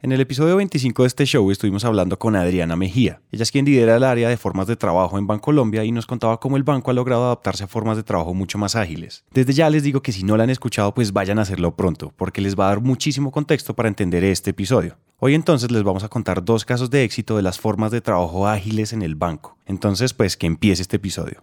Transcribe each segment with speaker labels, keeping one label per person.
Speaker 1: En el episodio 25 de este show estuvimos hablando con Adriana Mejía. Ella es quien lidera el área de formas de trabajo en Bancolombia y nos contaba cómo el banco ha logrado adaptarse a formas de trabajo mucho más ágiles. Desde ya les digo que si no la han escuchado, pues vayan a hacerlo pronto, porque les va a dar muchísimo contexto para entender este episodio. Hoy entonces les vamos a contar dos casos de éxito de las formas de trabajo ágiles en el banco. Entonces, pues que empiece este episodio.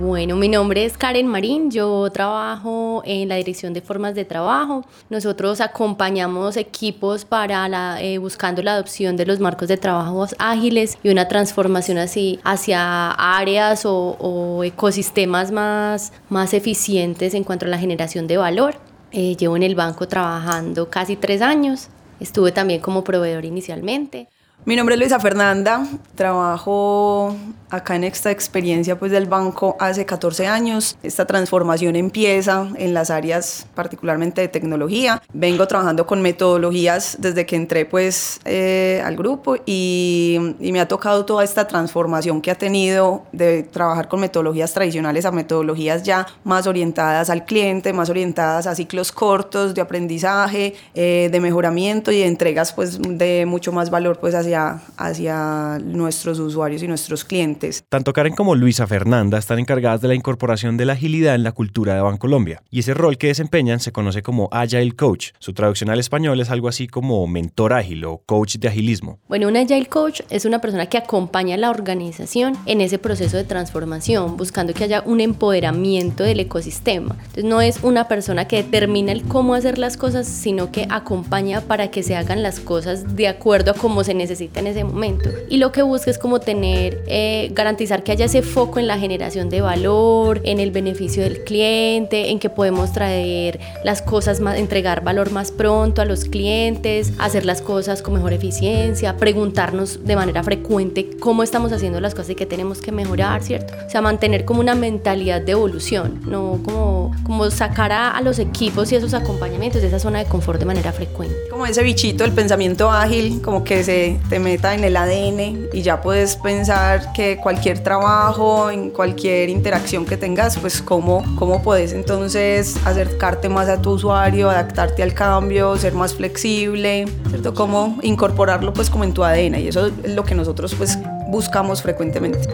Speaker 2: Bueno, mi nombre es Karen Marín, yo trabajo en la Dirección de Formas de Trabajo. Nosotros acompañamos equipos para la, eh, buscando la adopción de los marcos de trabajo ágiles y una transformación así hacia áreas o, o ecosistemas más, más eficientes en cuanto a la generación de valor. Eh, llevo en el banco trabajando casi tres años. Estuve también como proveedor inicialmente.
Speaker 3: Mi nombre es Luisa Fernanda, trabajo acá en esta experiencia pues del banco hace 14 años. Esta transformación empieza en las áreas particularmente de tecnología. Vengo trabajando con metodologías desde que entré pues eh, al grupo y, y, me ha tocado toda esta transformación que ha tenido de trabajar con metodologías tradicionales a metodologías ya más orientadas al cliente, más orientadas a ciclos cortos de aprendizaje, eh, de mejoramiento y de entregas pues de mucho más valor pues hacia hacia, nuestros usuarios y nuestros clientes.
Speaker 1: Tanto Karen como Luisa Fernanda están encargadas de la incorporación de la agilidad en la cultura de Bancolombia y ese rol que desempeñan se conoce como Agile Coach. Su traducción al español es algo así como mentor ágil o coach de agilismo.
Speaker 2: Bueno, un Agile Coach es una persona que acompaña a la organización en ese proceso de transformación, buscando que haya un empoderamiento del ecosistema. Entonces no es una persona que determina el cómo hacer las cosas, sino que acompaña para que se hagan las cosas de acuerdo a cómo se necesita en ese momento. Y lo que busca es como tener, eh, garantizar que haya ese foco en la generación de valor, en el beneficio del cliente, en que podemos traer las cosas más, entregar valor más pronto a los clientes, hacer las cosas con mejor eficiencia, preguntarnos de manera frecuente cómo estamos haciendo las cosas y qué tenemos que mejorar, ¿cierto? O sea, mantener como una mentalidad de evolución, no como, como sacar a, a los equipos y esos acompañamientos de esa zona de confort de manera frecuente.
Speaker 3: Como ese bichito, el pensamiento ágil, como que se te meta en el ADN y ya puedes pensar que cualquier trabajo, en cualquier interacción que tengas, pues cómo, cómo puedes entonces acercarte más a tu usuario, adaptarte al cambio, ser más flexible, ¿cierto? Cómo incorporarlo pues como en tu ADN y eso es lo que nosotros pues buscamos frecuentemente.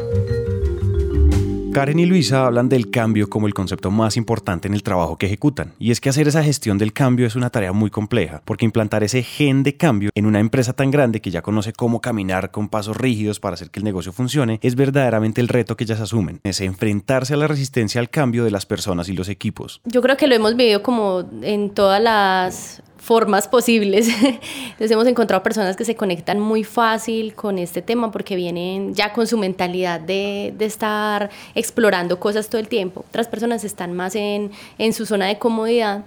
Speaker 1: Karen y Luisa hablan del cambio como el concepto más importante en el trabajo que ejecutan. Y es que hacer esa gestión del cambio es una tarea muy compleja, porque implantar ese gen de cambio en una empresa tan grande que ya conoce cómo caminar con pasos rígidos para hacer que el negocio funcione es verdaderamente el reto que ellas asumen. Es enfrentarse a la resistencia al cambio de las personas y los equipos.
Speaker 2: Yo creo que lo hemos vivido como en todas las formas posibles. Entonces hemos encontrado personas que se conectan muy fácil con este tema porque vienen ya con su mentalidad de, de estar explorando cosas todo el tiempo. Otras personas están más en, en su zona de comodidad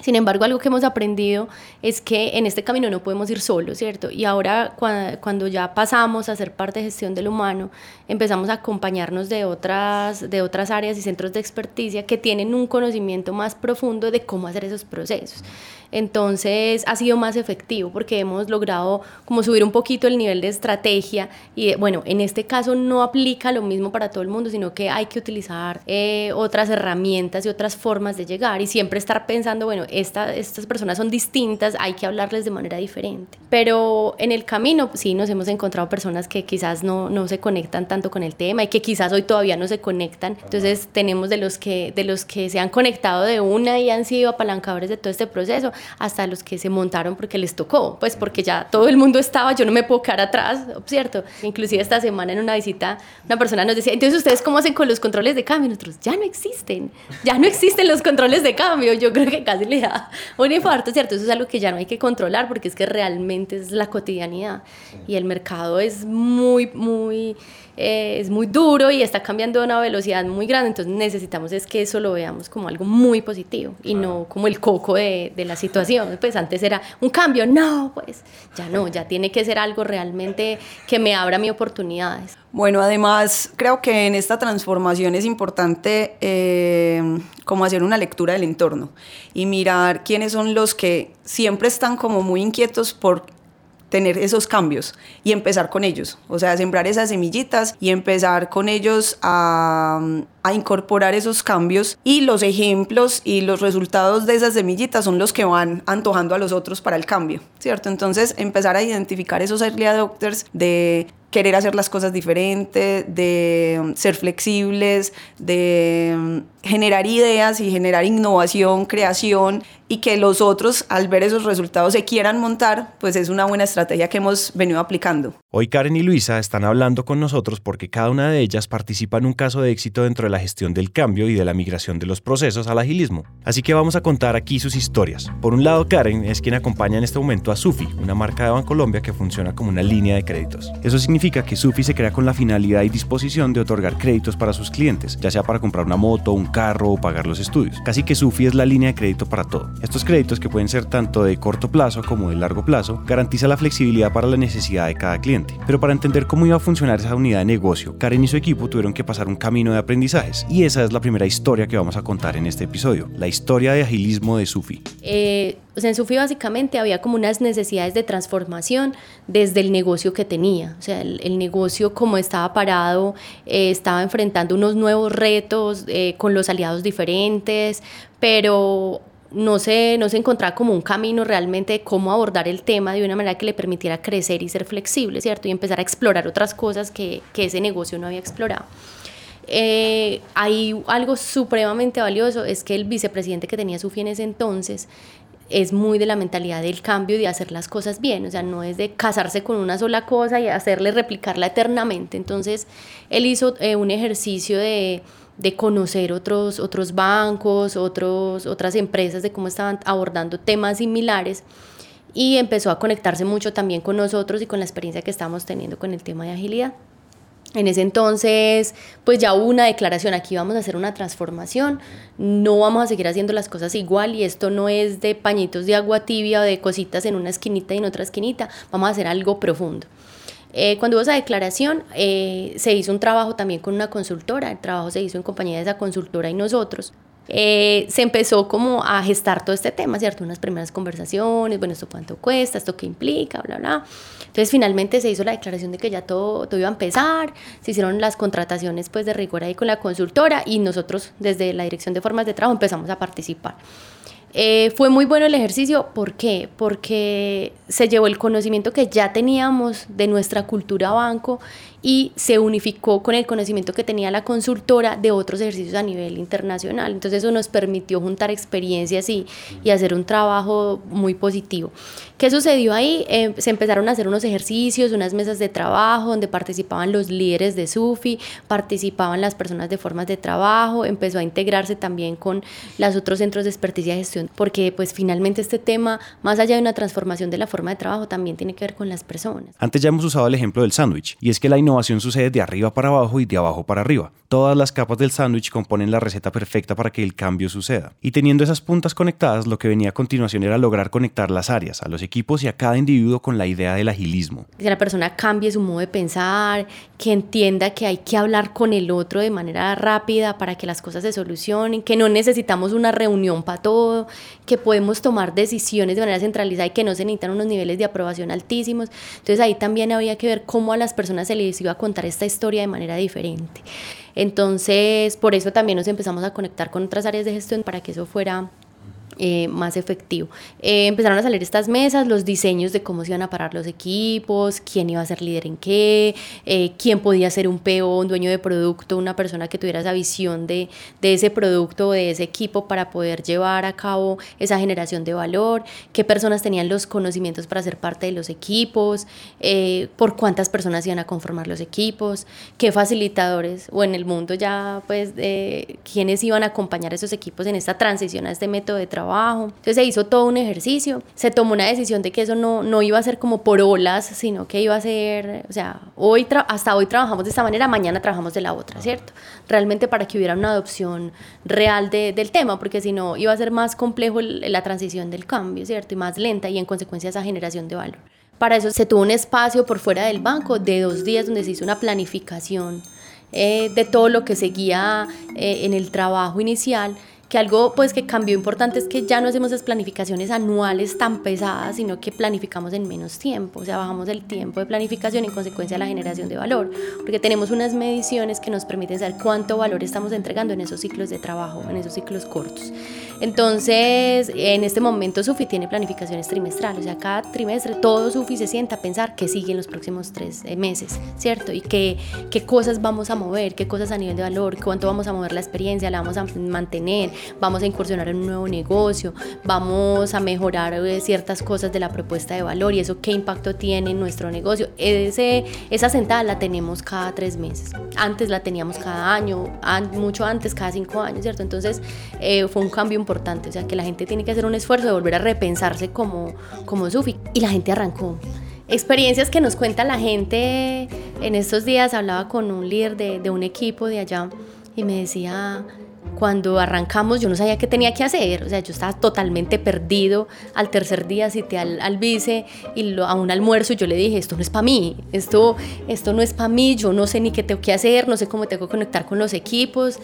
Speaker 2: sin embargo, algo que hemos aprendido es que en este camino no podemos ir solos, ¿cierto? Y ahora cuando ya pasamos a ser parte de gestión del humano, empezamos a acompañarnos de otras, de otras áreas y centros de experticia que tienen un conocimiento más profundo de cómo hacer esos procesos. Entonces ha sido más efectivo porque hemos logrado como subir un poquito el nivel de estrategia y bueno, en este caso no aplica lo mismo para todo el mundo, sino que hay que utilizar eh, otras herramientas y otras formas de llegar y siempre estar pensando, bueno, estas personas son distintas, hay que hablarles de manera diferente. Pero en el camino sí nos hemos encontrado personas que quizás no, no se conectan tanto con el tema y que quizás hoy todavía no se conectan. Entonces tenemos de los que, de los que se han conectado de una y han sido apalancadores de todo este proceso, hasta los que se montaron porque les tocó, pues porque ya todo el mundo estaba, yo no me puedo quedar atrás, ¿cierto? Inclusive esta semana en una visita una persona nos decía, entonces ustedes cómo hacen con los controles de cambio? Nosotros, ya no existen, ya no existen los controles de cambio, yo creo que casi le da un infarto, ¿cierto? Eso es algo que ya no hay que controlar porque es que realmente es la cotidianidad y el mercado es muy, muy eh, es muy duro y está cambiando a una velocidad muy grande, entonces necesitamos es que eso lo veamos como algo muy positivo y no como el coco de, de la situación. Pues antes era un cambio, no, pues ya no, ya tiene que ser algo realmente que me abra mis oportunidades.
Speaker 3: Bueno, además creo que en esta transformación es importante eh, como hacer una lectura del entorno y mirar quiénes son los que siempre están como muy inquietos por tener esos cambios y empezar con ellos, o sea, sembrar esas semillitas y empezar con ellos a, a, incorporar esos cambios y los ejemplos y los resultados de esas semillitas son los que van antojando a los otros para el cambio, ¿cierto? Entonces, empezar a identificar esos early adopters de querer hacer las cosas diferentes, de ser flexibles, de generar ideas y generar innovación, creación y que los otros al ver esos resultados se quieran montar, pues es una buena estrategia que hemos venido aplicando.
Speaker 1: Hoy Karen y Luisa están hablando con nosotros porque cada una de ellas participa en un caso de éxito dentro de la gestión del cambio y de la migración de los procesos al agilismo. Así que vamos a contar aquí sus historias. Por un lado, Karen es quien acompaña en este momento a Sufi, una marca de Bancolombia que funciona como una línea de créditos. Eso significa que Sufi se crea con la finalidad y disposición de otorgar créditos para sus clientes, ya sea para comprar una moto, un carro o pagar los estudios. Casi que Sufi es la línea de crédito para todo. Estos créditos, que pueden ser tanto de corto plazo como de largo plazo, garantiza la flexibilidad para la necesidad de cada cliente pero para entender cómo iba a funcionar esa unidad de negocio, Karen y su equipo tuvieron que pasar un camino de aprendizajes. Y esa es la primera historia que vamos a contar en este episodio, la historia de agilismo de Sufi.
Speaker 2: Eh, o sea, en Sufi básicamente había como unas necesidades de transformación desde el negocio que tenía. O sea, el, negocio como estaba parado, eh, estaba enfrentando unos nuevos retos eh, con los aliados diferentes, pero no se, no se encontraba como un camino realmente de cómo abordar el tema de una manera que le permitiera crecer y ser flexible, ¿cierto? Y empezar a explorar otras cosas que, que ese negocio no había explorado. Eh, hay algo supremamente valioso, es que el vicepresidente que tenía Sufi en ese entonces es muy de la mentalidad del cambio y de hacer las cosas bien, o sea, no es de casarse con una sola cosa y hacerle replicarla eternamente. Entonces, él hizo eh, un ejercicio de de conocer otros, otros bancos, otros, otras empresas, de cómo estaban abordando temas similares y empezó a conectarse mucho también con nosotros y con la experiencia que estábamos teniendo con el tema de agilidad. En ese entonces, pues ya hubo una declaración, aquí vamos a hacer una transformación, no vamos a seguir haciendo las cosas igual y esto no es de pañitos de agua tibia o de cositas en una esquinita y en otra esquinita, vamos a hacer algo profundo. Eh, cuando hubo esa declaración, eh, se hizo un trabajo también con una consultora, el trabajo se hizo en compañía de esa consultora y nosotros. Eh, se empezó como a gestar todo este tema, ¿cierto? Unas primeras conversaciones, bueno, esto cuánto cuesta, esto qué implica, bla, bla. Entonces finalmente se hizo la declaración de que ya todo, todo iba a empezar, se hicieron las contrataciones pues de rigor ahí con la consultora y nosotros desde la Dirección de Formas de Trabajo empezamos a participar. Eh, fue muy bueno el ejercicio, ¿por qué? Porque se llevó el conocimiento que ya teníamos de nuestra cultura banco y se unificó con el conocimiento que tenía la consultora de otros ejercicios a nivel internacional. Entonces eso nos permitió juntar experiencias y, y hacer un trabajo muy positivo. ¿Qué sucedió ahí? Eh, se empezaron a hacer unos ejercicios, unas mesas de trabajo donde participaban los líderes de SUFI, participaban las personas de formas de trabajo, empezó a integrarse también con los otros centros de experticia y gestión, porque pues finalmente este tema, más allá de una transformación de la forma de trabajo, también tiene que ver con las personas.
Speaker 1: Antes ya hemos usado el ejemplo del sándwich, y es que la innovación sucede de arriba para abajo y de abajo para arriba. Todas las capas del sándwich componen la receta perfecta para que el cambio suceda. Y teniendo esas puntas conectadas, lo que venía a continuación era lograr conectar las áreas, a los equipos y a cada individuo con la idea del agilismo.
Speaker 2: Que la persona cambie su modo de pensar, que entienda que hay que hablar con el otro de manera rápida para que las cosas se solucionen, que no necesitamos una reunión para todo, que podemos tomar decisiones de manera centralizada y que no se necesitan unos niveles de aprobación altísimos. Entonces ahí también había que ver cómo a las personas se les iba a contar esta historia de manera diferente. Entonces, por eso también nos empezamos a conectar con otras áreas de gestión para que eso fuera eh, más efectivo. Eh, empezaron a salir estas mesas, los diseños de cómo se iban a parar los equipos, quién iba a ser líder en qué, eh, quién podía ser un PO, un dueño de producto, una persona que tuviera esa visión de, de ese producto de ese equipo para poder llevar a cabo esa generación de valor, qué personas tenían los conocimientos para ser parte de los equipos, por cuántas personas iban a conformar los equipos, qué facilitadores o en el mundo ya pues quiénes iban a acompañar a esos equipos en esta transición a este método de trabajo entonces se hizo todo un ejercicio, se tomó una decisión de que eso no, no iba a ser como por olas, sino que iba a ser, o sea, hoy hasta hoy trabajamos de esta manera, mañana trabajamos de la otra, ¿cierto? Realmente para que hubiera una adopción real de, del tema, porque si no iba a ser más complejo la transición del cambio, ¿cierto? Y más lenta y en consecuencia esa generación de valor. Para eso se tuvo un espacio por fuera del banco de dos días donde se hizo una planificación eh, de todo lo que seguía eh, en el trabajo inicial que algo pues que cambió importante es que ya no hacemos esas planificaciones anuales tan pesadas, sino que planificamos en menos tiempo, o sea, bajamos el tiempo de planificación y en consecuencia la generación de valor, porque tenemos unas mediciones que nos permiten saber cuánto valor estamos entregando en esos ciclos de trabajo, en esos ciclos cortos. Entonces, en este momento Sufi tiene planificaciones trimestrales, o sea, cada trimestre todo Sufi se sienta a pensar qué sigue en los próximos tres eh, meses, ¿cierto? Y qué, qué cosas vamos a mover, qué cosas a nivel de valor, cuánto vamos a mover la experiencia, la vamos a mantener, vamos a incursionar en un nuevo negocio, vamos a mejorar eh, ciertas cosas de la propuesta de valor y eso qué impacto tiene en nuestro negocio. Ese, esa sentada la tenemos cada tres meses. Antes la teníamos cada año, mucho antes, cada cinco años, ¿cierto? Entonces eh, fue un cambio importante, o sea que la gente tiene que hacer un esfuerzo de volver a repensarse como, como Sufi. Y la gente arrancó experiencias que nos cuenta la gente. En estos días hablaba con un líder de, de, un equipo de allá y me decía, cuando arrancamos yo no sabía qué tenía que hacer, o sea, yo estaba totalmente perdido. Al tercer día cité al, al vice y a un almuerzo yo le dije, esto no es para mí, esto, esto no es para mí, yo no sé ni qué tengo que hacer, no sé cómo tengo que conectar con los equipos.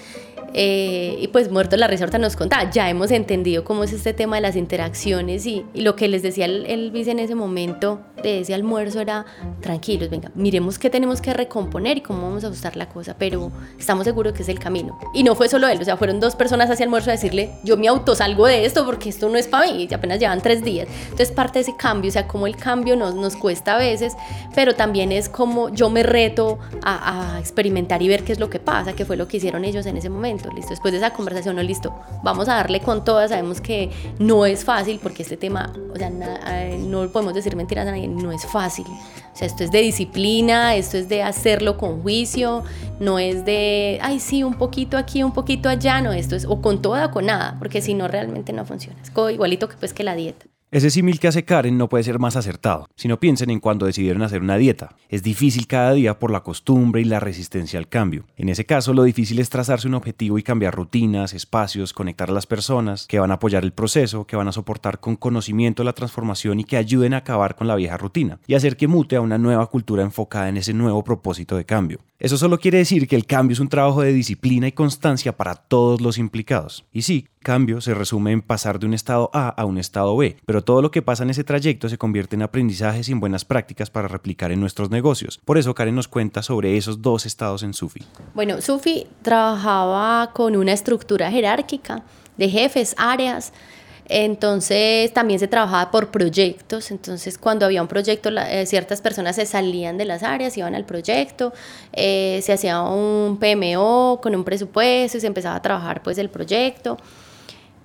Speaker 2: Eh, y pues muerto la risa nos contaba, ya hemos entendido cómo es este tema de las interacciones y, y lo que les decía el, el, vice en ese momento de ese almuerzo era, tranquilos, venga, miremos qué tenemos que recomponer y cómo vamos a ajustar la cosa, pero estamos seguros que es el camino. Y no fue solo él, o sea, fueron dos personas hacia almuerzo a decirle, yo me autosalgo de esto porque esto no es para mí, y apenas llevan tres días. Entonces parte de ese cambio, o sea, como el cambio nos, nos cuesta a veces, pero también es como yo me reto a, a experimentar y ver qué es lo que pasa, que fue lo que hicieron ellos en ese momento, listo. Después de esa conversación, no, listo, vamos a darle con todas, sabemos que no es fácil porque este tema, o sea, eh, no podemos decir mentiras a nadie, no es fácil. O sea, esto es de disciplina, esto es de hacerlo con juicio, no es de, ay, sí, un poquito aquí, un poquito allá, no, esto es o con toda o con nada, porque si no, realmente no funciona. Es igualito que, pues, que la dieta.
Speaker 1: Ese símil que hace Karen no puede ser más acertado, si no piensen en cuando decidieron hacer una dieta. Es difícil cada día por la costumbre y la resistencia al cambio. En ese caso, lo difícil es trazarse un objetivo y cambiar rutinas, espacios, conectar a las personas que van a apoyar el proceso, que van a soportar con conocimiento la transformación y que ayuden a acabar con la vieja rutina y hacer que mute a una nueva cultura enfocada en ese nuevo propósito de cambio. Eso solo quiere decir que el cambio es un trabajo de disciplina y constancia para todos los implicados. Y sí, cambio se resume en pasar de un estado A a un estado B, pero todo lo que pasa en ese trayecto se convierte en aprendizajes y en buenas prácticas para replicar en nuestros negocios. Por eso Karen nos cuenta sobre esos dos estados en Sufi.
Speaker 2: Bueno, Sufi trabajaba con una estructura jerárquica de jefes, áreas, entonces también se trabajaba por proyectos, entonces cuando había un proyecto eh, ciertas personas se salían de las áreas, iban al proyecto, eh, se hacía un PMO con un presupuesto y se empezaba a trabajar pues el proyecto.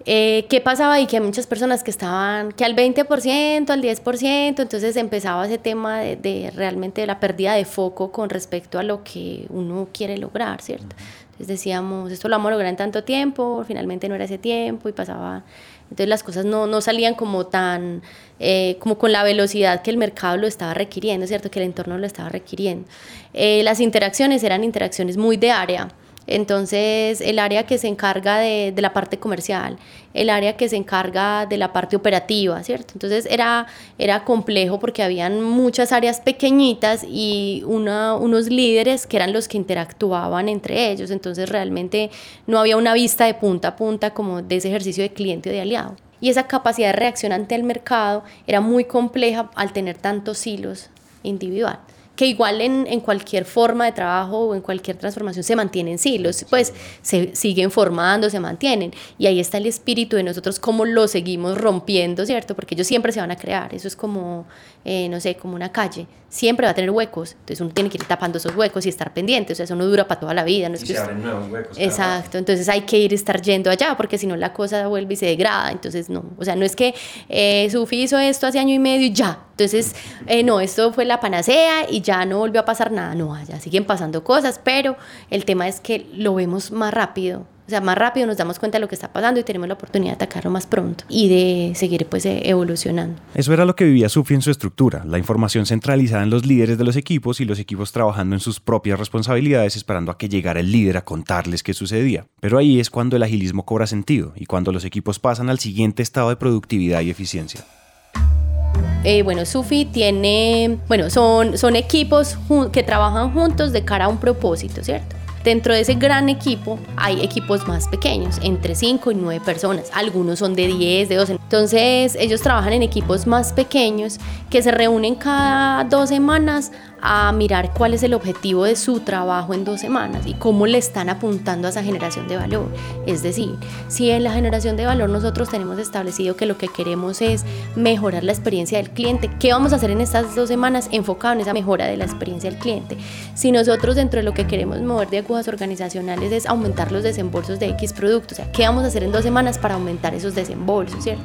Speaker 2: Eh, ¿Qué pasaba ahí? Que hay muchas personas que estaban, que al 20%, al 10%, entonces empezaba ese tema de, de realmente la pérdida de foco con respecto a lo que uno quiere lograr, ¿cierto? Entonces decíamos, esto lo vamos a lograr en tanto tiempo, finalmente no era ese tiempo y pasaba entonces las cosas no, no salían como tan, eh, como con la velocidad que el mercado lo estaba requiriendo, ¿cierto? Que el entorno lo estaba requiriendo. Eh, las interacciones eran interacciones muy de área. Entonces, el área que se encarga de, de, la parte comercial, el área que se encarga de la parte operativa, ¿cierto? Entonces, era, era complejo porque habían muchas áreas pequeñitas y una, unos líderes que eran los que interactuaban entre ellos. Entonces, realmente no había una vista de punta a punta como de ese ejercicio de cliente o de aliado. Y esa capacidad de reacción ante el mercado era muy compleja al tener tantos hilos individual que igual en, en, cualquier forma de trabajo o en cualquier transformación se mantienen sí, los, pues se siguen formando, se mantienen. Y ahí está el espíritu de nosotros, cómo lo seguimos rompiendo, ¿cierto? Porque ellos siempre se van a crear, eso es como, eh, no sé, como una calle, siempre va a tener huecos, entonces uno tiene que ir tapando esos huecos y estar pendiente, o sea, eso no dura para toda la vida. No es
Speaker 1: y
Speaker 2: que
Speaker 1: se abren nuevos huecos.
Speaker 2: Exacto, entonces hay que ir estar yendo allá, porque si no la cosa vuelve y se degrada, entonces no, o sea, no es que eh, Sufi hizo esto hace año y medio y ya, entonces, eh, no, esto fue la panacea y ya no volvió a pasar nada. No, ya siguen pasando cosas, pero el tema es que lo vemos más rápido. O sea, más rápido nos damos cuenta de lo que está pasando y tenemos la oportunidad de atacarlo más pronto y de seguir pues eh, evolucionando.
Speaker 1: Eso era lo que vivía Sufi en su estructura, la información centralizada en los líderes de los equipos y los equipos trabajando en sus propias responsabilidades esperando a que llegara el líder a contarles qué sucedía. Pero ahí es cuando el agilismo cobra sentido y cuando los equipos pasan al siguiente estado de productividad y eficiencia.
Speaker 2: Eh, bueno, Sufi tiene, bueno, son, son equipos que trabajan juntos de cara a un propósito, ¿cierto? Dentro de ese gran equipo hay equipos más pequeños, entre 5 y 9 personas. Algunos son de 10, de 12. Entonces ellos trabajan en equipos más pequeños que se reúnen cada dos semanas a mirar cuál es el objetivo de su trabajo en dos semanas y cómo le están apuntando a esa generación de valor. Es decir, si en la generación de valor nosotros tenemos establecido que lo que queremos es mejorar la experiencia del cliente, ¿qué vamos a hacer en estas dos semanas enfocado en esa mejora de la experiencia del cliente? Si nosotros dentro de lo que queremos mover de agujas organizacionales es aumentar los desembolsos de X productos, o sea, ¿qué vamos a hacer en dos semanas para aumentar esos desembolsos, cierto?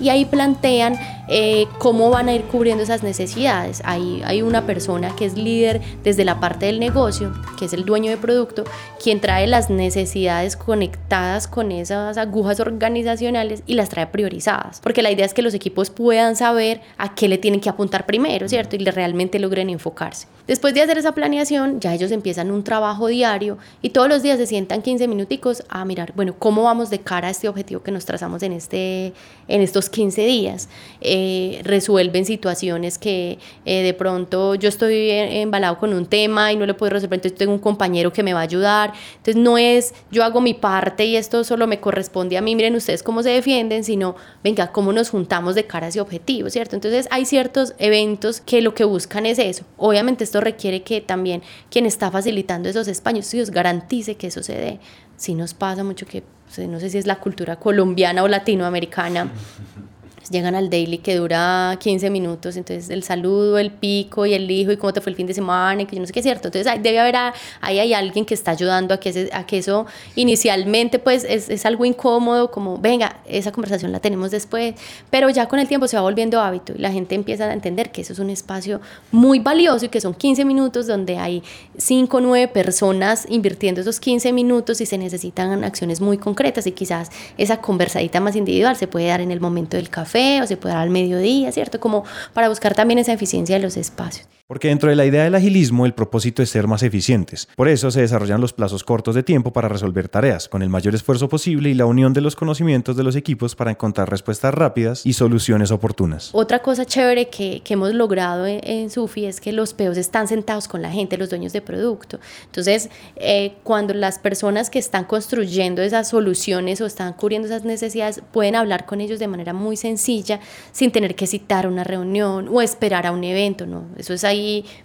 Speaker 2: Y ahí plantean eh, cómo van a ir cubriendo esas necesidades. Ahí hay una persona que es líder desde la parte del negocio, que es el dueño de producto, quien trae las necesidades conectadas con esas agujas organizacionales y las trae priorizadas. Porque la idea es que los equipos puedan saber a qué le tienen que apuntar primero, ¿cierto? Y realmente logren enfocarse. Después de hacer esa planeación, ya ellos empiezan un trabajo diario y todos los días se sientan 15 minuticos a mirar, bueno, cómo vamos de cara a este objetivo que nos trazamos en, este, en estos 15 días. Eh, resuelven situaciones que eh, de pronto yo estoy embalado con un tema y no lo puedo resolver, entonces tengo un compañero que me va a ayudar. Entonces no es yo hago mi parte y esto solo me corresponde a mí, miren ustedes cómo se defienden, sino venga, cómo nos juntamos de cara a ese objetivo, ¿cierto? Entonces hay ciertos eventos que lo que buscan es eso. Obviamente esto requiere que también quien está facilitando esos espacios garantice que eso se dé. Si nos pasa mucho que, no sé si es la cultura colombiana o latinoamericana, llegan al daily que dura 15 minutos, entonces el saludo, el pico y el hijo y cómo te fue el fin de semana y que yo no sé qué es cierto. Entonces debe haber, ahí hay alguien que está ayudando a que, a que eso inicialmente pues es, es, algo incómodo, como venga, esa conversación la tenemos después, pero ya con el tiempo se va volviendo hábito y la gente empieza a entender que eso es un espacio muy valioso y que son 15 minutos donde hay 5 o 9 personas invirtiendo esos 15 minutos y se necesitan acciones muy concretas y quizás esa conversadita más individual se puede dar en el momento del café o se puede dar al mediodía, ¿cierto? Como para buscar también esa eficiencia de los espacios.
Speaker 1: Porque dentro de la idea del agilismo, el propósito es ser más eficientes. Por eso se desarrollan los plazos cortos de tiempo para resolver tareas, con el mayor esfuerzo posible y la unión de los conocimientos de los equipos para encontrar respuestas rápidas y soluciones oportunas.
Speaker 2: Otra cosa chévere que, que hemos logrado en, Sufi es que los PEOs están sentados con la gente, los dueños de producto. Entonces, eh, cuando las personas que están construyendo esas soluciones o están cubriendo esas necesidades pueden hablar con ellos de manera muy sencilla, sin tener que citar una reunión o esperar a un evento, ¿no? Eso es ahí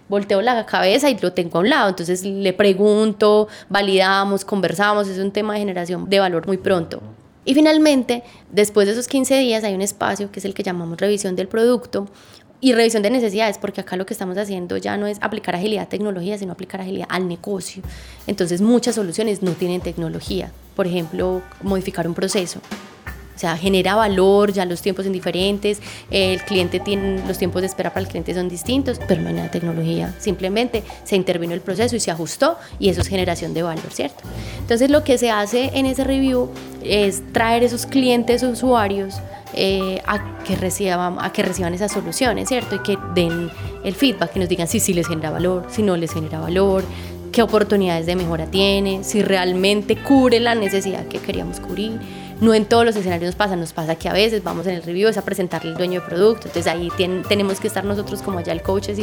Speaker 2: volteo la cabeza y lo tengo a un lado. Entonces le pregunto, validamos, conversamos, es un tema de generación de valor muy pronto. Y finalmente, después de esos 15 días hay un espacio que es el que llamamos revisión del producto y revisión de necesidades, porque acá lo que estamos haciendo ya no es aplicar agilidad a tecnología, sino aplicar agilidad al negocio. Entonces muchas soluciones no tienen tecnología. Por ejemplo, modificar un proceso sea, genera valor, ya los tiempos son diferentes, el cliente tiene, los tiempos de espera para el cliente son distintos, pero no hay nada tecnología, simplemente se intervino el proceso y se ajustó y eso es generación de valor, ¿cierto? Entonces lo que se hace en ese review es traer esos clientes usuarios eh, a, que reciban, a que reciban esas soluciones, ¿cierto? Y que den el feedback, que nos digan si sí les genera valor, si no les genera valor, qué oportunidades de mejora tiene, si realmente cubre la necesidad que queríamos cubrir no en todos los escenarios nos pasa, nos pasa que a veces vamos en el review a presentarle al dueño de producto, entonces ahí tenemos que estar nosotros como allá el coaches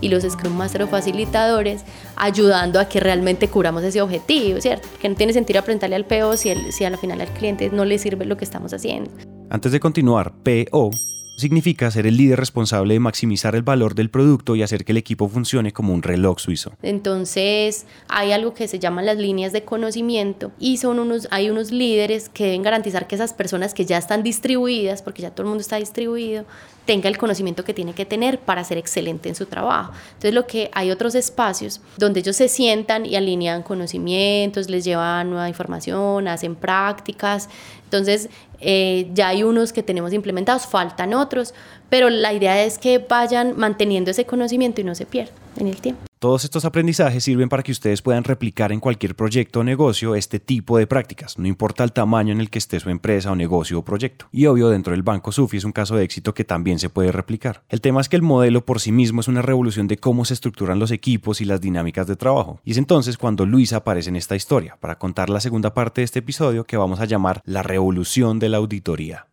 Speaker 2: y, los Scrum Master o facilitadores ayudando a que realmente curamos ese objetivo, ¿cierto? Que no tiene sentido presentarle al PO si, el, si a la final al cliente no le sirve lo que estamos haciendo.
Speaker 1: Antes de continuar, PO Significa ser el líder responsable de maximizar el valor del producto y hacer que el equipo funcione como un reloj suizo.
Speaker 2: Entonces, hay algo que se llaman las líneas de conocimiento y son unos, hay unos líderes que deben garantizar que esas personas que ya están distribuidas, porque ya todo el mundo está distribuido, tenga el conocimiento que tiene que tener para ser excelente en su trabajo. Entonces, lo que hay otros espacios donde ellos se sientan y alinean conocimientos, les llevan nueva información, hacen prácticas. Entonces, eh, ya hay unos que tenemos implementados, faltan otros, pero la idea es que vayan manteniendo ese conocimiento y no se pierdan en el tiempo.
Speaker 1: Todos estos aprendizajes sirven para que ustedes puedan replicar en cualquier proyecto o negocio este tipo de prácticas, no importa el tamaño en el que esté su empresa o negocio o proyecto. Y obvio, dentro del Banco Sufi es un caso de éxito que también se puede replicar. El tema es que el modelo por sí mismo es una revolución de cómo se estructuran los equipos y las dinámicas de trabajo. Y es entonces cuando Luisa aparece en esta historia, para contar la segunda parte de este episodio que vamos a llamar La revolución de la auditoría.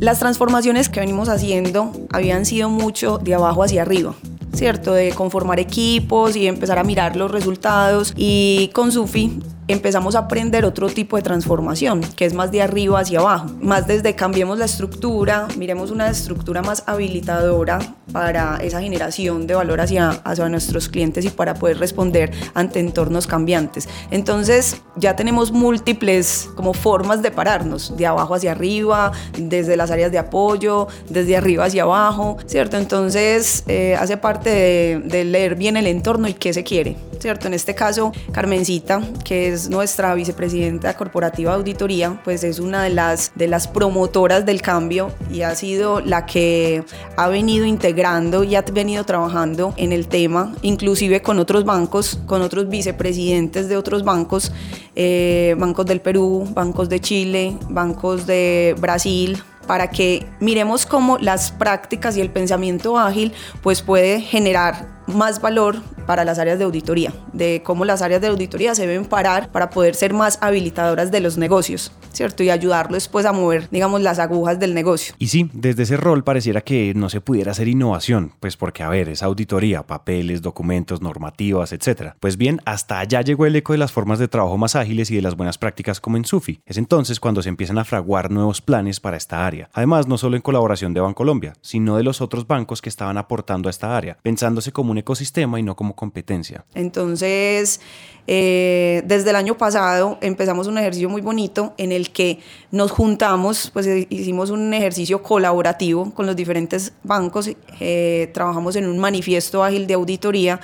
Speaker 3: Las transformaciones que venimos haciendo habían sido mucho de abajo hacia arriba. ¿Cierto? De conformar equipos y empezar a mirar los resultados. Y con Sufi empezamos a aprender otro tipo de transformación, que es más de arriba hacia abajo, más desde cambiemos la estructura, miremos una estructura más habilitadora para esa generación de valor hacia, hacia nuestros clientes y para poder responder ante entornos cambiantes. Entonces ya tenemos múltiples como formas de pararnos, de abajo hacia arriba, desde las áreas de apoyo, desde arriba hacia abajo, ¿cierto? Entonces eh, hace parte de, de leer bien el entorno y qué se quiere, ¿cierto? En este caso, Carmencita, que es nuestra vicepresidenta corporativa de auditoría, pues es una de las, de las promotoras del cambio y ha sido la que ha venido integrando y ha venido trabajando en el tema, inclusive con otros bancos, con otros vicepresidentes de otros bancos, eh, bancos del Perú, bancos de Chile, bancos de Brasil, para que miremos cómo las prácticas y el pensamiento ágil pues puede generar más valor para las áreas de auditoría, de cómo las áreas de auditoría se deben parar para poder ser más habilitadoras de los negocios, ¿cierto? Y ayudarlos después a mover, digamos, las agujas del negocio.
Speaker 1: Y sí, desde ese rol pareciera que no se pudiera hacer innovación, pues porque, a ver, es auditoría, papeles, documentos, normativas, etc. Pues bien, hasta allá llegó el eco de las formas de trabajo más ágiles y de las buenas prácticas como en Sufi. Es entonces cuando se empiezan a fraguar nuevos planes para esta área. Además, no solo en colaboración de Bancolombia, sino de los otros bancos que estaban aportando a esta área, pensándose como un ecosistema y no como competencia.
Speaker 3: Entonces, eh, desde el año pasado empezamos un ejercicio muy bonito en el que nos juntamos, pues eh, hicimos un ejercicio colaborativo con los diferentes bancos, eh, trabajamos en un manifiesto ágil de auditoría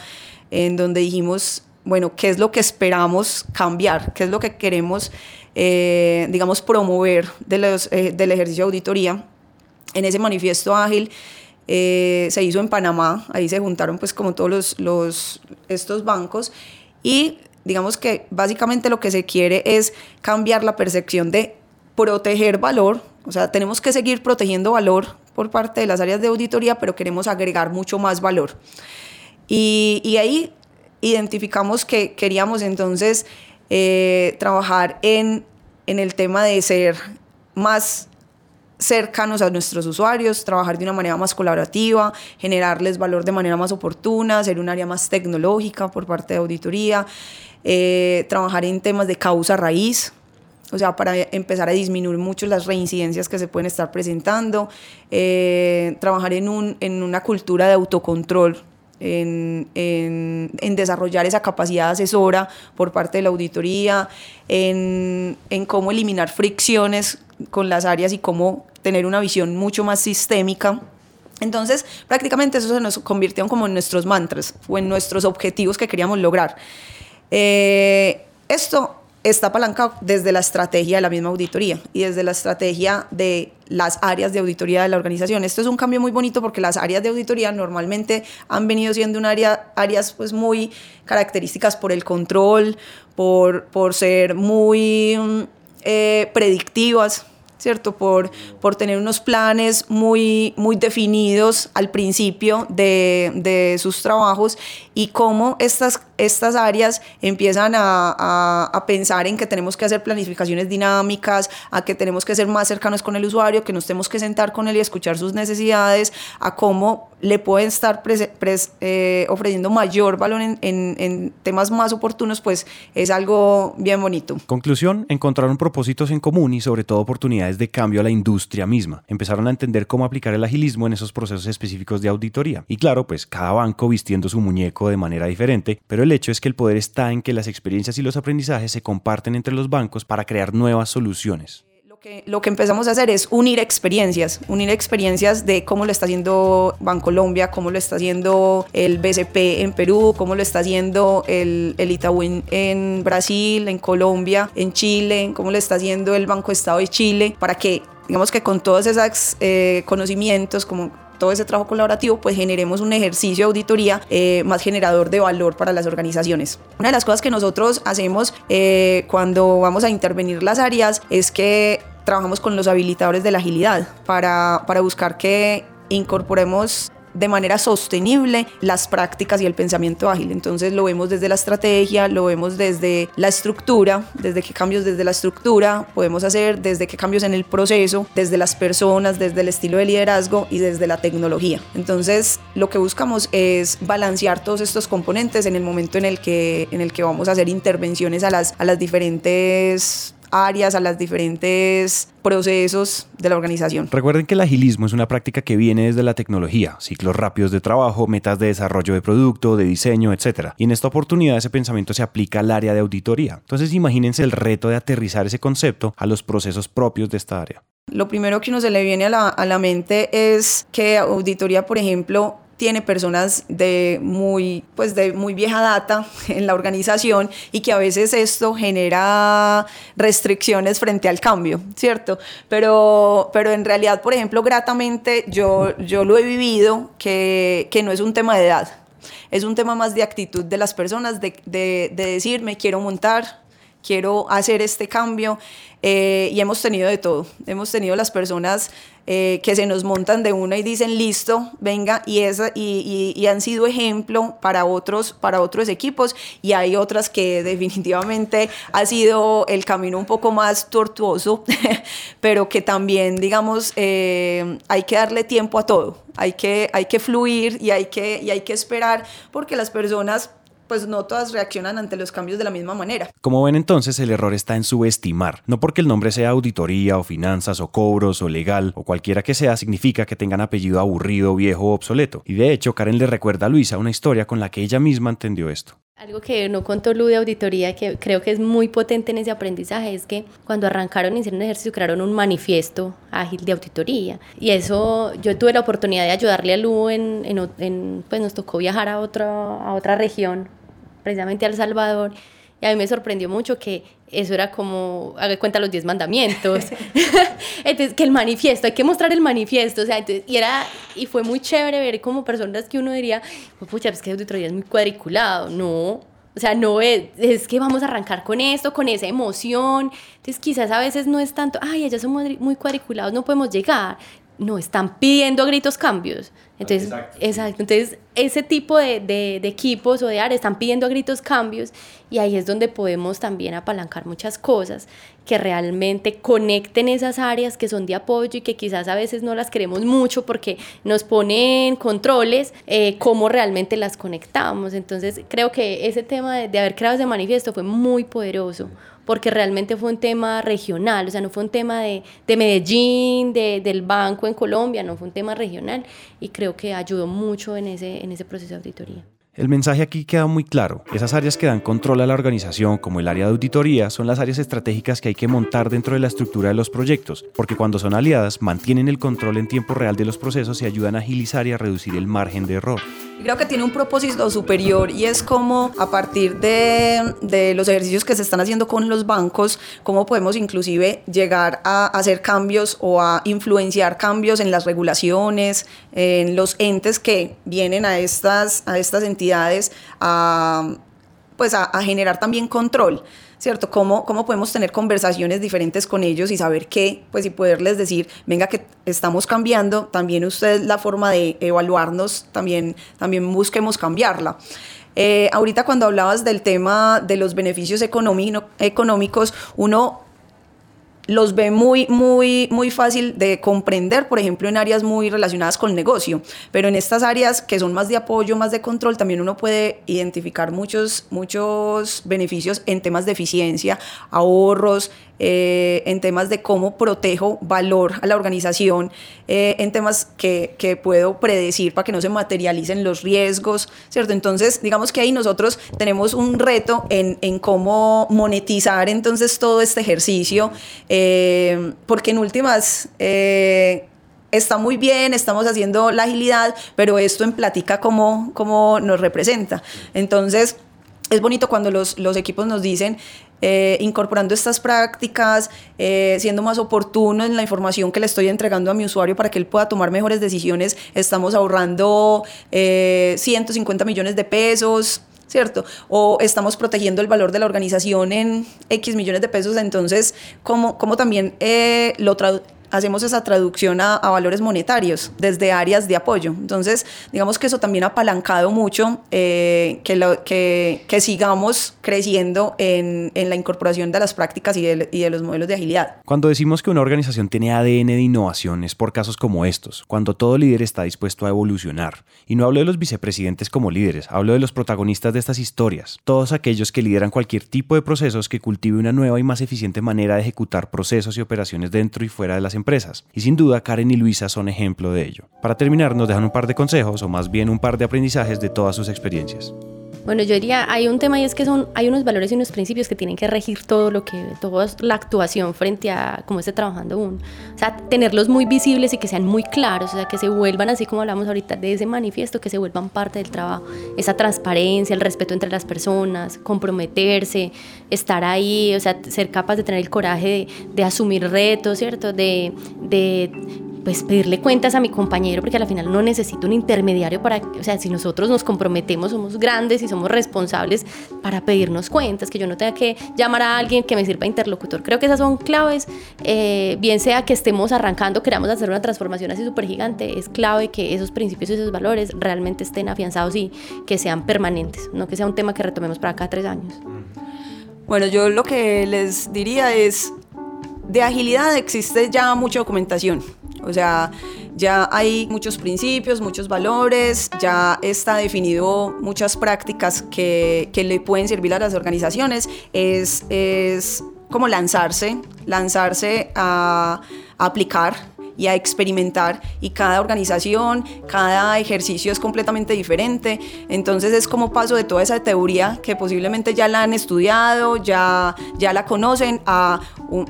Speaker 3: en donde dijimos, bueno, ¿qué es lo que esperamos cambiar? ¿Qué es lo que queremos, digamos, promover los, del ejercicio de auditoría? En ese manifiesto ágil eh, se hizo en Panamá, ahí se juntaron pues como todos los, estos bancos y digamos que básicamente lo que se quiere es cambiar la percepción de proteger valor, o sea, tenemos que seguir protegiendo valor por parte de las áreas de auditoría, pero queremos agregar mucho más valor. Y ahí identificamos que queríamos entonces eh, trabajar en, en el tema de ser más cercanos a nuestros usuarios, trabajar de una manera más colaborativa, generarles valor de manera más oportuna, ser un área más tecnológica por parte de auditoría, eh, trabajar en temas de causa raíz, o sea, para empezar a disminuir mucho las reincidencias que se pueden estar presentando, eh, trabajar en, un, en una cultura de autocontrol en, en, en, desarrollar esa capacidad asesora por parte de la auditoría, en, en, cómo eliminar fricciones con las áreas y cómo tener una visión mucho más sistémica. Entonces, prácticamente eso se nos convirtió como en nuestros mantras o en nuestros objetivos que queríamos lograr. Eh, esto está apalancado desde la estrategia de la misma auditoría y desde la estrategia de las áreas de auditoría de la organización. Esto es un cambio muy bonito porque las áreas de auditoría normalmente han venido siendo un área, áreas pues muy características por el control, por, por ser muy eh, predictivas, ¿cierto? Por, por tener unos planes muy, muy definidos al principio de, de sus trabajos y cómo estas, estas áreas empiezan a, a, a, pensar en que tenemos que hacer planificaciones dinámicas, a que tenemos que ser más cercanos con el usuario, que nos tenemos que sentar con él y escuchar sus necesidades, a cómo le pueden estar eh, ofreciendo mayor valor en, en, temas más oportunos, pues es algo bien bonito.
Speaker 1: Conclusión, encontraron propósitos en común y sobre todo oportunidades de cambio a la industria misma. Empezaron a entender cómo aplicar el agilismo en esos procesos específicos de auditoría. Y claro, pues cada banco vistiendo su muñeco de manera diferente, pero el hecho es que el poder está en que las experiencias y los aprendizajes se comparten entre los bancos para crear nuevas soluciones.
Speaker 3: Lo que empezamos a hacer es unir experiencias, unir experiencias de cómo lo está haciendo Bancolombia, cómo lo está haciendo el BCP en Perú, cómo lo está haciendo el, el Itaú en, Brasil, en Colombia, en Chile, cómo lo está haciendo el Banco Estado de Chile, para que digamos que con todos esos eh, conocimientos, como todo ese trabajo colaborativo, pues generemos un ejercicio de auditoría eh, más generador de valor para las organizaciones. Una de las cosas que nosotros hacemos eh, cuando vamos a intervenir las áreas es que trabajamos con los habilitadores de la agilidad para, para buscar que incorporemos de manera sostenible las prácticas y el pensamiento ágil. Entonces lo vemos desde la estrategia, lo vemos desde la estructura, desde qué cambios desde la estructura podemos hacer, desde qué cambios en el proceso, desde las personas, desde el estilo de liderazgo y desde la tecnología. Entonces lo que buscamos es balancear todos estos componentes en el momento en el que, en el que vamos a hacer intervenciones a las, a las diferentes áreas, a los diferentes procesos de la organización.
Speaker 1: Recuerden que el agilismo es una práctica que viene desde la tecnología, ciclos rápidos de trabajo, metas de desarrollo de producto, de diseño, etc. Y en esta oportunidad ese pensamiento se aplica al área de auditoría. Entonces imagínense el reto de aterrizar ese concepto a los procesos propios de esta área.
Speaker 3: Lo primero que uno se le viene a la, a la mente es que auditoría, por ejemplo, tiene personas de muy, pues de muy vieja data en la organización y que a veces esto genera restricciones frente al cambio, ¿cierto? Pero, pero en realidad, por ejemplo, gratamente yo, yo lo he vivido que, que no es un tema de edad, es un tema más de actitud de las personas, de, de, de quiero montar, quiero hacer este cambio eh, y hemos tenido de todo. Hemos tenido las personas eh, que se nos montan de una y dicen listo, venga, y, esa, y, y, han sido ejemplo para otros, para otros equipos, y hay otras que definitivamente ha sido el camino un poco más tortuoso, pero que también, digamos, eh, hay que darle tiempo a todo, hay que, hay que fluir y hay que, y hay que esperar, porque las personas pues no todas reaccionan ante los cambios de la misma manera.
Speaker 1: Como ven entonces, el error está en subestimar. No porque el nombre sea auditoría o finanzas o cobros o legal o cualquiera que sea, significa que tengan apellido aburrido, viejo o obsoleto. Y de hecho, Karen le recuerda a Luisa una historia con la que ella misma entendió esto.
Speaker 2: Algo que no contó Lu de auditoría, que creo que es muy potente en ese aprendizaje, es que cuando arrancaron hicieron ejercicio, crearon un manifiesto ágil de auditoría. Y eso, yo tuve la oportunidad de ayudarle a Lu en, en, pues nos tocó viajar a, otra a otra región precisamente a El Salvador. Y a mí me sorprendió mucho que eso era como, haga cuenta los 10 mandamientos. entonces, que el manifiesto, hay que mostrar el manifiesto. O sea, entonces, y, era, y fue muy chévere ver como personas que uno diría, pues pucha, es que auditoría es muy cuadriculado. No, o sea, no es, es que vamos a arrancar con esto, con esa emoción. Entonces, quizás a veces no es tanto, ay, ellos son muy cuadriculados, no podemos llegar no están pidiendo a gritos cambios. Entonces, exacto. Entonces, ese tipo de, de, equipos o de áreas están pidiendo a gritos cambios y ahí es donde podemos también apalancar muchas cosas que realmente conecten esas áreas que son de apoyo y que quizás a veces no las queremos mucho porque nos ponen controles, eh, cómo realmente las conectamos. Entonces, creo que ese tema de, de haber creado ese manifiesto fue muy poderoso porque realmente fue un tema regional, o sea, no fue un tema de, de Medellín, de, del banco en Colombia, no fue un tema regional y creo que ayudó mucho en ese, en ese proceso de auditoría.
Speaker 1: El mensaje aquí queda muy claro. Esas áreas que dan control a la organización, como el área de auditoría, son las áreas estratégicas que hay que montar dentro de la estructura de los proyectos, porque cuando son aliadas, mantienen el control en tiempo real de los procesos y ayudan a agilizar y a reducir el margen de error.
Speaker 3: Creo que tiene un propósito superior y es como a partir de, de, los ejercicios que se están haciendo con los bancos, cómo podemos inclusive llegar a hacer cambios o a influenciar cambios en las regulaciones, en los entes que vienen a estas, a estas entidades a, pues a, generar también control. ¿cierto? ¿Cómo, ¿Cómo podemos tener conversaciones diferentes con ellos y saber qué? Pues y poderles decir, venga, que estamos cambiando, también usted la forma de evaluarnos, también, también busquemos cambiarla. Eh, ahorita cuando hablabas del tema de los beneficios económicos, uno los ve muy, muy, muy fácil de comprender, por ejemplo, en áreas muy relacionadas con el negocio, pero en estas áreas que son más de apoyo, más de control, también uno puede identificar muchos, muchos beneficios en temas de eficiencia, ahorros, eh, en temas de cómo protejo valor a la organización, eh, en temas que, que, puedo predecir para que no se materialicen los riesgos, ¿cierto? Entonces, digamos que ahí nosotros tenemos un reto en, en cómo monetizar entonces todo este ejercicio, eh, porque en últimas está muy bien, estamos haciendo la agilidad, pero esto en plática cómo, cómo nos representa. Entonces, es bonito cuando los, los equipos nos dicen, eh, incorporando estas prácticas, eh, siendo más oportuno en la información que le estoy entregando a mi usuario para que él pueda tomar mejores decisiones, estamos ahorrando 150 eh, millones de pesos. ¿Cierto? O estamos protegiendo el valor de la organización en X millones de pesos, entonces, ¿cómo, cómo también lo, hacemos esa traducción a, valores monetarios desde áreas de apoyo. Entonces, digamos que eso también ha apalancado mucho eh, que, lo, que, que, sigamos creciendo en, en, la incorporación de las prácticas y de, y de, los modelos de agilidad.
Speaker 1: Cuando decimos que una organización tiene ADN de innovación es por casos como estos, cuando todo líder está dispuesto a evolucionar. Y no hablo de los vicepresidentes como líderes, hablo de los protagonistas de estas historias, todos aquellos que lideran cualquier tipo de procesos que cultive una nueva y más eficiente manera de ejecutar procesos y operaciones dentro y fuera de las empresas. Y sin duda Karen y Luisa son ejemplo de ello. Para terminar nos dejan un par de consejos o más bien un par de aprendizajes de todas sus experiencias.
Speaker 2: Bueno, yo diría, hay un tema y es que son, hay unos valores y unos principios que tienen que regir todo lo que, toda la actuación frente a cómo esté trabajando uno. O sea, tenerlos muy visibles y que sean muy claros, o sea, que se vuelvan, así como hablamos ahorita de ese manifiesto, que se vuelvan parte del trabajo. Esa transparencia, el respeto entre las personas, comprometerse, estar ahí, o sea, ser capaz de tener el coraje de, de asumir retos, ¿cierto? De, de pues pedirle cuentas a mi compañero porque al final no necesito un intermediario para, o sea, si nosotros nos comprometemos, somos grandes y somos responsables para pedirnos cuentas, que yo no tenga que llamar a alguien que me sirva interlocutor. Creo que esas son claves, eh, bien sea que estemos arrancando, queramos hacer una transformación así súper gigante, es clave que esos principios y esos valores realmente estén afianzados y que sean permanentes, no que sea un tema que retomemos para cada tres años.
Speaker 3: Bueno, yo lo que les diría es, de agilidad existe ya mucha documentación. O sea, ya hay muchos principios, muchos valores, ya está definido muchas prácticas que, que le pueden servir a las organizaciones. Es, es como lanzarse, lanzarse a, a aplicar y a experimentar y cada organización, cada ejercicio es completamente diferente. Entonces es como paso de toda esa teoría que posiblemente ya la han estudiado, ya, ya la conocen, a,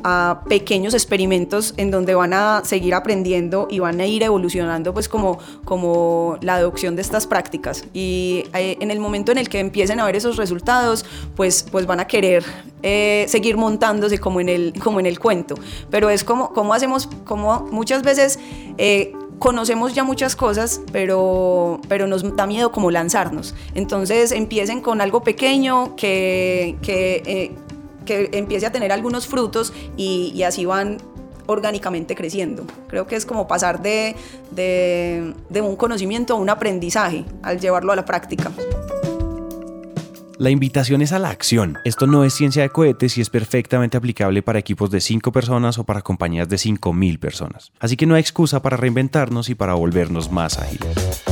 Speaker 3: a pequeños experimentos en donde van a seguir aprendiendo y van a ir evolucionando pues como, como la adopción de estas prácticas. Y eh, en el momento en el que empiecen a ver esos resultados, pues, pues van a querer eh, seguir montándose como en, el, como en el cuento. Pero es como, como hacemos, como muchas veces eh, conocemos ya muchas cosas, pero, pero nos da miedo como lanzarnos. Entonces empiecen con algo pequeño que, que, eh, que empiece a tener algunos frutos y, y, así van orgánicamente creciendo. Creo que es como pasar de, de, de un conocimiento a un aprendizaje al llevarlo a la práctica.
Speaker 1: La invitación es a la acción. Esto no es ciencia de cohetes y es perfectamente aplicable para equipos de 5 personas o para compañías de 5.000 personas. Así que no hay excusa para reinventarnos y para volvernos más ágiles.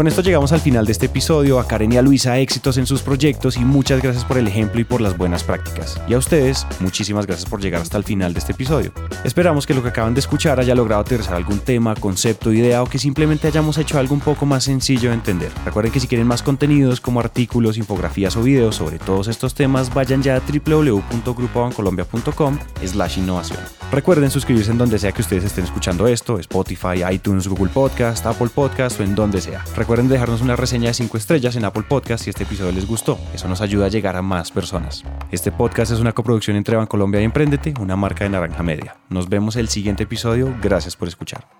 Speaker 1: Con esto llegamos al final de este episodio. A Karen y a Luisa éxitos en sus proyectos y muchas gracias por el ejemplo y por las buenas prácticas. Y a ustedes, muchísimas gracias por llegar hasta el final de este episodio. Esperamos que lo que acaban de escuchar haya logrado aterrizar algún tema, concepto, idea o que simplemente hayamos hecho algo un poco más sencillo de entender. Recuerden que si quieren más contenidos como artículos, infografías o videos sobre todos estos temas, vayan ya a www.grupobancolombia.com slash innovación. Recuerden suscribirse en donde sea que ustedes estén escuchando esto, Spotify, iTunes, Google Podcast, Apple Podcast o en donde sea. Recuerden dejarnos una reseña de 5 estrellas en Apple Podcast si este episodio les gustó. Eso nos ayuda a llegar a más personas. Este podcast es una coproducción entre Bancolombia y Emprendete, una marca de Naranja Media. Nos vemos el siguiente episodio. Gracias por escuchar.